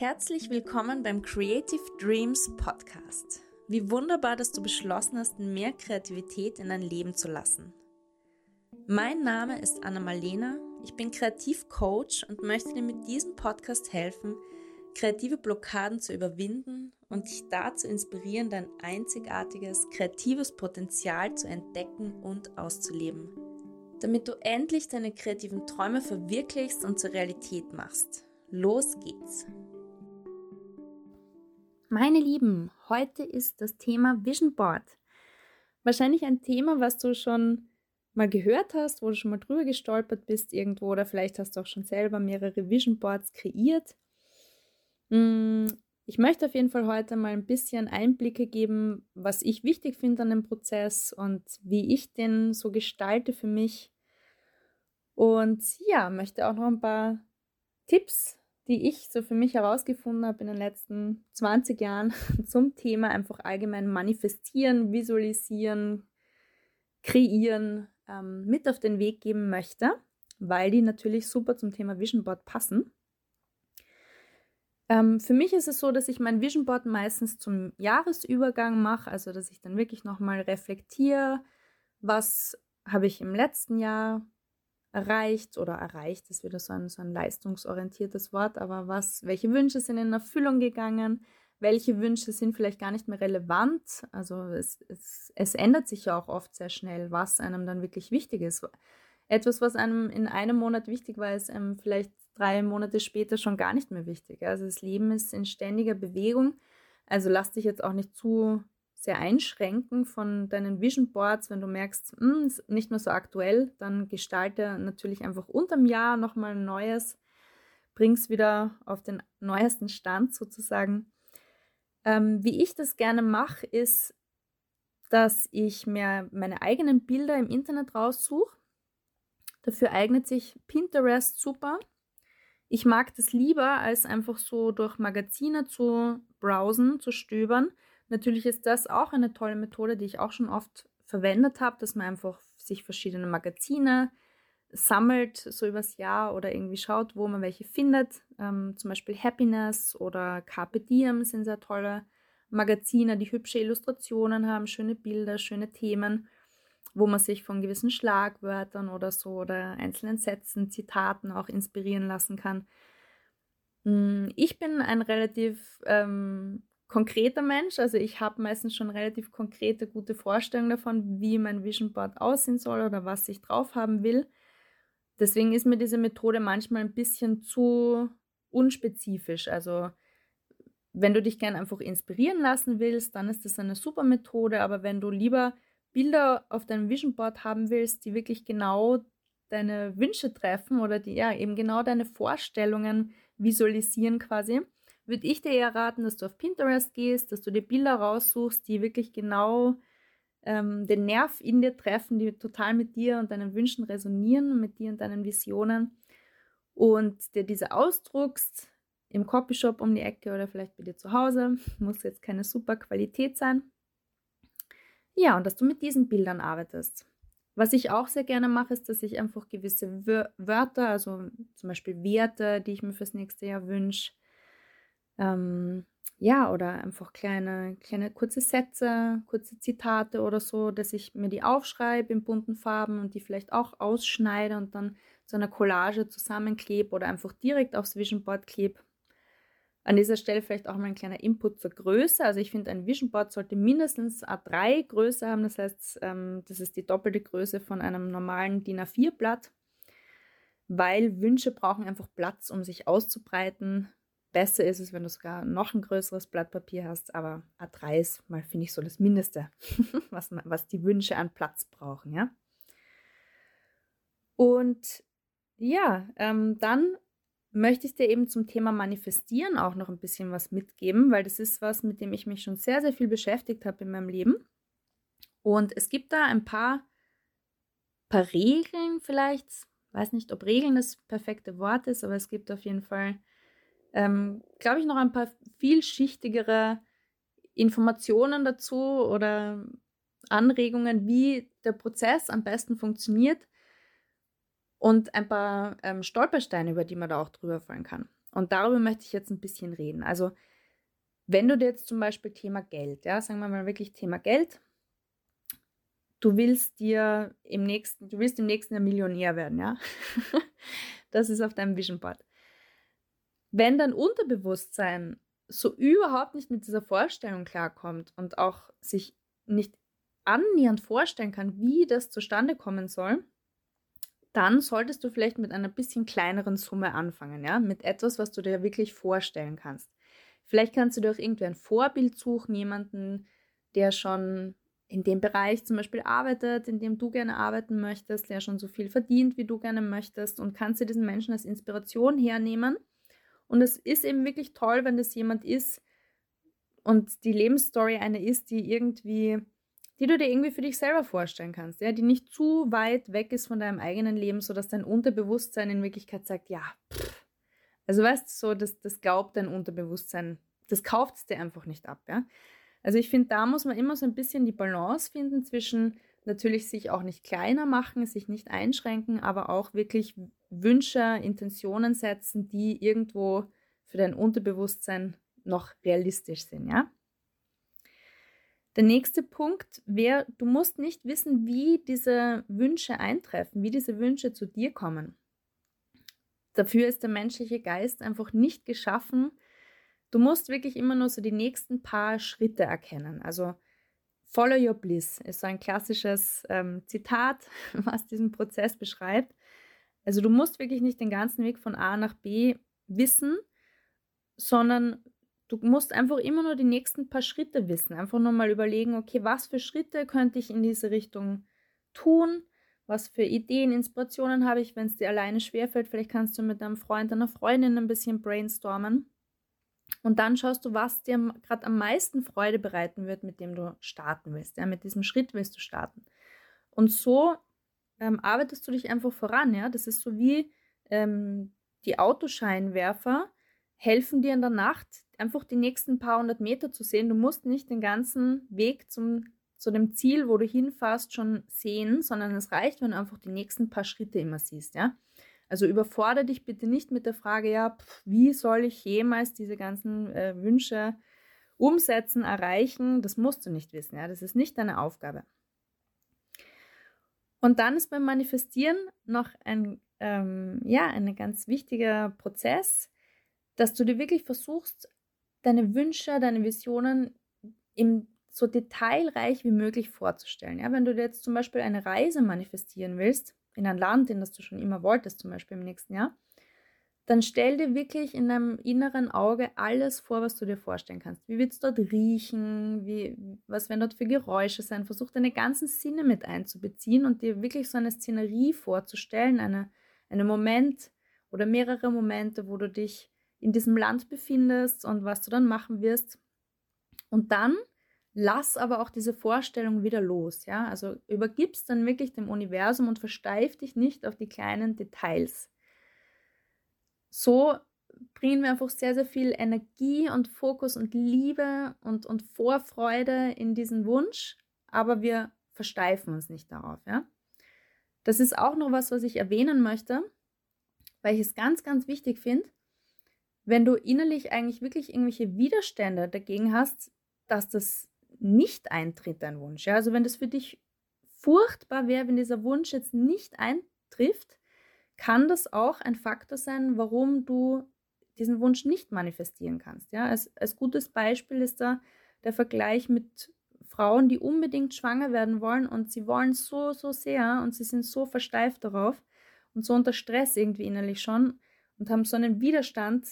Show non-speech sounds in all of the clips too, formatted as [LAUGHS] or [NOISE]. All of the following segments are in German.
Herzlich willkommen beim Creative Dreams Podcast. Wie wunderbar, dass du beschlossen hast, mehr Kreativität in dein Leben zu lassen. Mein Name ist Anna Malena, ich bin Kreativcoach und möchte dir mit diesem Podcast helfen, kreative Blockaden zu überwinden und dich dazu inspirieren, dein einzigartiges kreatives Potenzial zu entdecken und auszuleben, damit du endlich deine kreativen Träume verwirklichst und zur Realität machst. Los geht's! Meine Lieben, heute ist das Thema Vision Board. Wahrscheinlich ein Thema, was du schon mal gehört hast, wo du schon mal drüber gestolpert bist irgendwo oder vielleicht hast du auch schon selber mehrere Vision Boards kreiert. Mm, ich möchte auf jeden Fall heute mal ein bisschen Einblicke geben, was ich wichtig finde an dem Prozess und wie ich den so gestalte für mich. Und ja, möchte auch noch ein paar Tipps die ich so für mich herausgefunden habe in den letzten 20 Jahren [LAUGHS] zum Thema einfach allgemein manifestieren, visualisieren, kreieren, ähm, mit auf den Weg geben möchte, weil die natürlich super zum Thema Vision Board passen. Ähm, für mich ist es so, dass ich mein Vision Board meistens zum Jahresübergang mache, also dass ich dann wirklich nochmal reflektiere, was habe ich im letzten Jahr erreicht oder erreicht ist wieder so ein, so ein leistungsorientiertes Wort, aber was, welche Wünsche sind in Erfüllung gegangen, welche Wünsche sind vielleicht gar nicht mehr relevant. Also es, es, es ändert sich ja auch oft sehr schnell, was einem dann wirklich wichtig ist. Etwas, was einem in einem Monat wichtig war, ist einem vielleicht drei Monate später schon gar nicht mehr wichtig. Also das Leben ist in ständiger Bewegung. Also lass dich jetzt auch nicht zu sehr einschränken von deinen Vision Boards, wenn du merkst, mh, hm, ist nicht mehr so aktuell, dann gestalte natürlich einfach unterm Jahr nochmal ein neues, bring es wieder auf den neuesten Stand sozusagen. Ähm, wie ich das gerne mache, ist, dass ich mir meine eigenen Bilder im Internet raussuche. Dafür eignet sich Pinterest super. Ich mag das lieber, als einfach so durch Magazine zu browsen, zu stöbern, Natürlich ist das auch eine tolle Methode, die ich auch schon oft verwendet habe, dass man einfach sich verschiedene Magazine sammelt, so übers Jahr oder irgendwie schaut, wo man welche findet. Ähm, zum Beispiel Happiness oder Carpe Diem sind sehr tolle Magazine, die hübsche Illustrationen haben, schöne Bilder, schöne Themen, wo man sich von gewissen Schlagwörtern oder so oder einzelnen Sätzen, Zitaten auch inspirieren lassen kann. Hm, ich bin ein relativ ähm, konkreter Mensch. Also ich habe meistens schon relativ konkrete, gute Vorstellungen davon, wie mein Vision Board aussehen soll oder was ich drauf haben will. Deswegen ist mir diese Methode manchmal ein bisschen zu unspezifisch. Also wenn du dich gerne einfach inspirieren lassen willst, dann ist das eine super Methode. Aber wenn du lieber Bilder auf deinem Vision Board haben willst, die wirklich genau deine Wünsche treffen oder die ja eben genau deine Vorstellungen visualisieren quasi, würde ich dir eher raten, dass du auf Pinterest gehst, dass du dir Bilder raussuchst, die wirklich genau ähm, den Nerv in dir treffen, die total mit dir und deinen Wünschen resonieren, mit dir und deinen Visionen und dir diese ausdruckst im Copyshop um die Ecke oder vielleicht bei dir zu Hause. [LAUGHS] Muss jetzt keine super Qualität sein. Ja, und dass du mit diesen Bildern arbeitest. Was ich auch sehr gerne mache, ist, dass ich einfach gewisse Wörter, also zum Beispiel Werte, die ich mir fürs nächste Jahr wünsche, ähm, ja, oder einfach kleine, kleine kurze Sätze, kurze Zitate oder so, dass ich mir die aufschreibe in bunten Farben und die vielleicht auch ausschneide und dann zu einer Collage zusammenklebe oder einfach direkt aufs Vision Board klebe. An dieser Stelle vielleicht auch mal ein kleiner Input zur Größe. Also ich finde, ein Vision Board sollte mindestens A3 Größe haben. Das heißt, ähm, das ist die doppelte Größe von einem normalen DIN A4-Blatt, weil Wünsche brauchen einfach Platz, um sich auszubreiten. Besser ist es, wenn du sogar noch ein größeres Blatt Papier hast, aber A3 ist mal, finde ich, so das Mindeste, [LAUGHS] was, was die Wünsche an Platz brauchen, ja. Und ja, ähm, dann möchte ich dir eben zum Thema Manifestieren auch noch ein bisschen was mitgeben, weil das ist was, mit dem ich mich schon sehr, sehr viel beschäftigt habe in meinem Leben. Und es gibt da ein paar, paar Regeln vielleicht, weiß nicht, ob Regeln das perfekte Wort ist, aber es gibt auf jeden Fall ähm, glaube ich, noch ein paar vielschichtigere Informationen dazu oder Anregungen, wie der Prozess am besten funktioniert und ein paar ähm, Stolpersteine, über die man da auch drüber fallen kann. Und darüber möchte ich jetzt ein bisschen reden. Also, wenn du dir jetzt zum Beispiel Thema Geld, ja, sagen wir mal wirklich Thema Geld, du willst dir im nächsten, du willst im nächsten Jahr Millionär werden, ja. [LAUGHS] das ist auf deinem Vision Board. Wenn dein Unterbewusstsein so überhaupt nicht mit dieser Vorstellung klarkommt und auch sich nicht annähernd vorstellen kann, wie das zustande kommen soll, dann solltest du vielleicht mit einer bisschen kleineren Summe anfangen, ja, mit etwas, was du dir wirklich vorstellen kannst. Vielleicht kannst du dir auch irgendwie ein Vorbild suchen, jemanden, der schon in dem Bereich zum Beispiel arbeitet, in dem du gerne arbeiten möchtest, der schon so viel verdient, wie du gerne möchtest und kannst dir diesen Menschen als Inspiration hernehmen. Und es ist eben wirklich toll, wenn das jemand ist und die Lebensstory eine ist, die irgendwie die du dir irgendwie für dich selber vorstellen kannst, ja, die nicht zu weit weg ist von deinem eigenen Leben, sodass dein Unterbewusstsein in Wirklichkeit sagt, ja, pff. also weißt du, so, das, das glaubt dein Unterbewusstsein, das kauft es dir einfach nicht ab, ja. Also ich finde, da muss man immer so ein bisschen die Balance finden zwischen natürlich sich auch nicht kleiner machen, sich nicht einschränken, aber auch wirklich Wünsche, Intentionen setzen, die irgendwo für dein Unterbewusstsein noch realistisch sind, ja. Der nächste Punkt wäre, du musst nicht wissen, wie diese Wünsche eintreffen, wie diese Wünsche zu dir kommen. Dafür ist der menschliche Geist einfach nicht geschaffen. Du musst wirklich immer nur so die nächsten paar Schritte erkennen. Also Follow Your Bliss ist so ein klassisches ähm, Zitat, [LAUGHS] was diesen Prozess beschreibt. Also du musst wirklich nicht den ganzen Weg von A nach B wissen, sondern Du musst einfach immer nur die nächsten paar Schritte wissen. Einfach nur mal überlegen, okay, was für Schritte könnte ich in diese Richtung tun? Was für Ideen, Inspirationen habe ich, wenn es dir alleine schwerfällt? Vielleicht kannst du mit deinem Freund, deiner Freundin ein bisschen brainstormen. Und dann schaust du, was dir gerade am meisten Freude bereiten wird, mit dem du starten willst. Ja, mit diesem Schritt willst du starten. Und so ähm, arbeitest du dich einfach voran. Ja, das ist so wie ähm, die Autoscheinwerfer helfen dir in der Nacht einfach die nächsten paar hundert Meter zu sehen. Du musst nicht den ganzen Weg zum, zu dem Ziel, wo du hinfährst, schon sehen, sondern es reicht, wenn du einfach die nächsten paar Schritte immer siehst, ja. Also überfordere dich bitte nicht mit der Frage, ja, pf, wie soll ich jemals diese ganzen äh, Wünsche umsetzen, erreichen? Das musst du nicht wissen, ja. Das ist nicht deine Aufgabe. Und dann ist beim Manifestieren noch ein, ähm, ja, ein ganz wichtiger Prozess, dass du dir wirklich versuchst, deine Wünsche, deine Visionen im so detailreich wie möglich vorzustellen. Ja, wenn du dir jetzt zum Beispiel eine Reise manifestieren willst, in ein Land, in das du schon immer wolltest, zum Beispiel im nächsten Jahr, dann stell dir wirklich in deinem inneren Auge alles vor, was du dir vorstellen kannst. Wie wird es dort riechen? Wie, was werden dort für Geräusche sein? Versuch deine ganzen Sinne mit einzubeziehen und dir wirklich so eine Szenerie vorzustellen, eine, einen Moment oder mehrere Momente, wo du dich in diesem Land befindest und was du dann machen wirst. Und dann lass aber auch diese Vorstellung wieder los, ja? Also übergibst dann wirklich dem Universum und versteif dich nicht auf die kleinen Details. So bringen wir einfach sehr, sehr viel Energie und Fokus und Liebe und, und Vorfreude in diesen Wunsch, aber wir versteifen uns nicht darauf, ja? Das ist auch noch was, was ich erwähnen möchte, weil ich es ganz, ganz wichtig finde wenn du innerlich eigentlich wirklich irgendwelche Widerstände dagegen hast, dass das nicht eintritt, dein Wunsch. Ja? Also wenn das für dich furchtbar wäre, wenn dieser Wunsch jetzt nicht eintrifft, kann das auch ein Faktor sein, warum du diesen Wunsch nicht manifestieren kannst. Ja? Als, als gutes Beispiel ist da der Vergleich mit Frauen, die unbedingt schwanger werden wollen und sie wollen so, so sehr und sie sind so versteift darauf und so unter Stress irgendwie innerlich schon und haben so einen Widerstand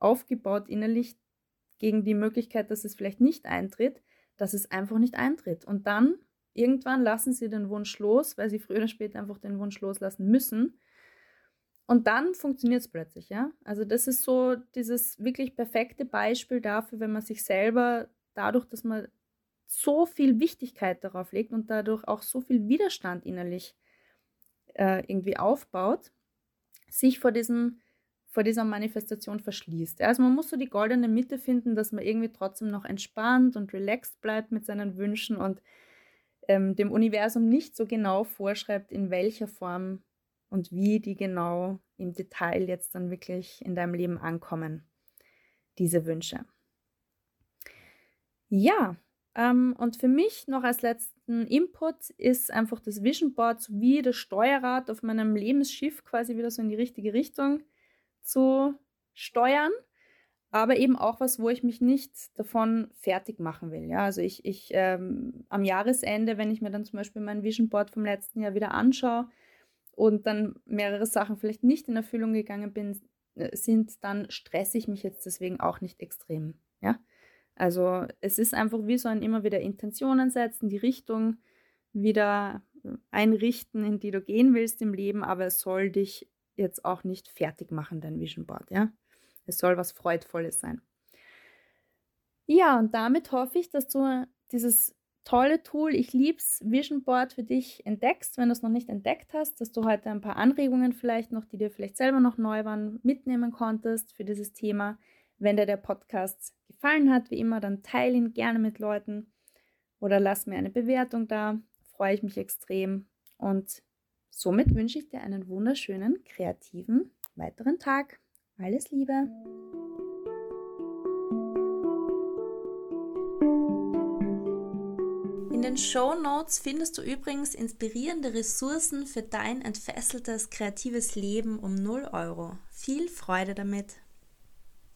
aufgebaut innerlich gegen die Möglichkeit, dass es vielleicht nicht eintritt, dass es einfach nicht eintritt. Und dann irgendwann lassen sie den Wunsch los, weil sie früher oder später einfach den Wunsch loslassen müssen. Und dann funktioniert es plötzlich, ja. Also das ist so dieses wirklich perfekte Beispiel dafür, wenn man sich selber dadurch, dass man so viel Wichtigkeit darauf legt und dadurch auch so viel Widerstand innerlich äh, irgendwie aufbaut, sich vor diesem vor dieser Manifestation verschließt. Also man muss so die goldene Mitte finden, dass man irgendwie trotzdem noch entspannt und relaxed bleibt mit seinen Wünschen und ähm, dem Universum nicht so genau vorschreibt, in welcher Form und wie die genau im Detail jetzt dann wirklich in deinem Leben ankommen, diese Wünsche. Ja, ähm, und für mich noch als letzten Input ist einfach das Vision Board wie das Steuerrad auf meinem Lebensschiff quasi wieder so in die richtige Richtung zu steuern aber eben auch was, wo ich mich nicht davon fertig machen will. Ja, also ich, ich ähm, am Jahresende, wenn ich mir dann zum Beispiel mein Vision Board vom letzten Jahr wieder anschaue und dann mehrere Sachen vielleicht nicht in Erfüllung gegangen bin, äh, sind, dann stresse ich mich jetzt deswegen auch nicht extrem. Ja, also es ist einfach wie so ein immer wieder Intentionen setzen, die Richtung wieder einrichten, in die du gehen willst im Leben, aber es soll dich jetzt auch nicht fertig machen, dein Vision Board, ja. Es soll was Freudvolles sein. Ja, und damit hoffe ich, dass du dieses tolle Tool, ich lieb's, Vision Board für dich entdeckst, wenn du es noch nicht entdeckt hast, dass du heute ein paar Anregungen vielleicht noch, die dir vielleicht selber noch neu waren, mitnehmen konntest für dieses Thema. Wenn dir der Podcast gefallen hat, wie immer, dann teile ihn gerne mit Leuten oder lass mir eine Bewertung da. Freue ich mich extrem. Und somit wünsche ich dir einen wunderschönen, kreativen weiteren Tag. Alles Liebe! In den Show Notes findest du übrigens inspirierende Ressourcen für dein entfesseltes kreatives Leben um 0 Euro. Viel Freude damit!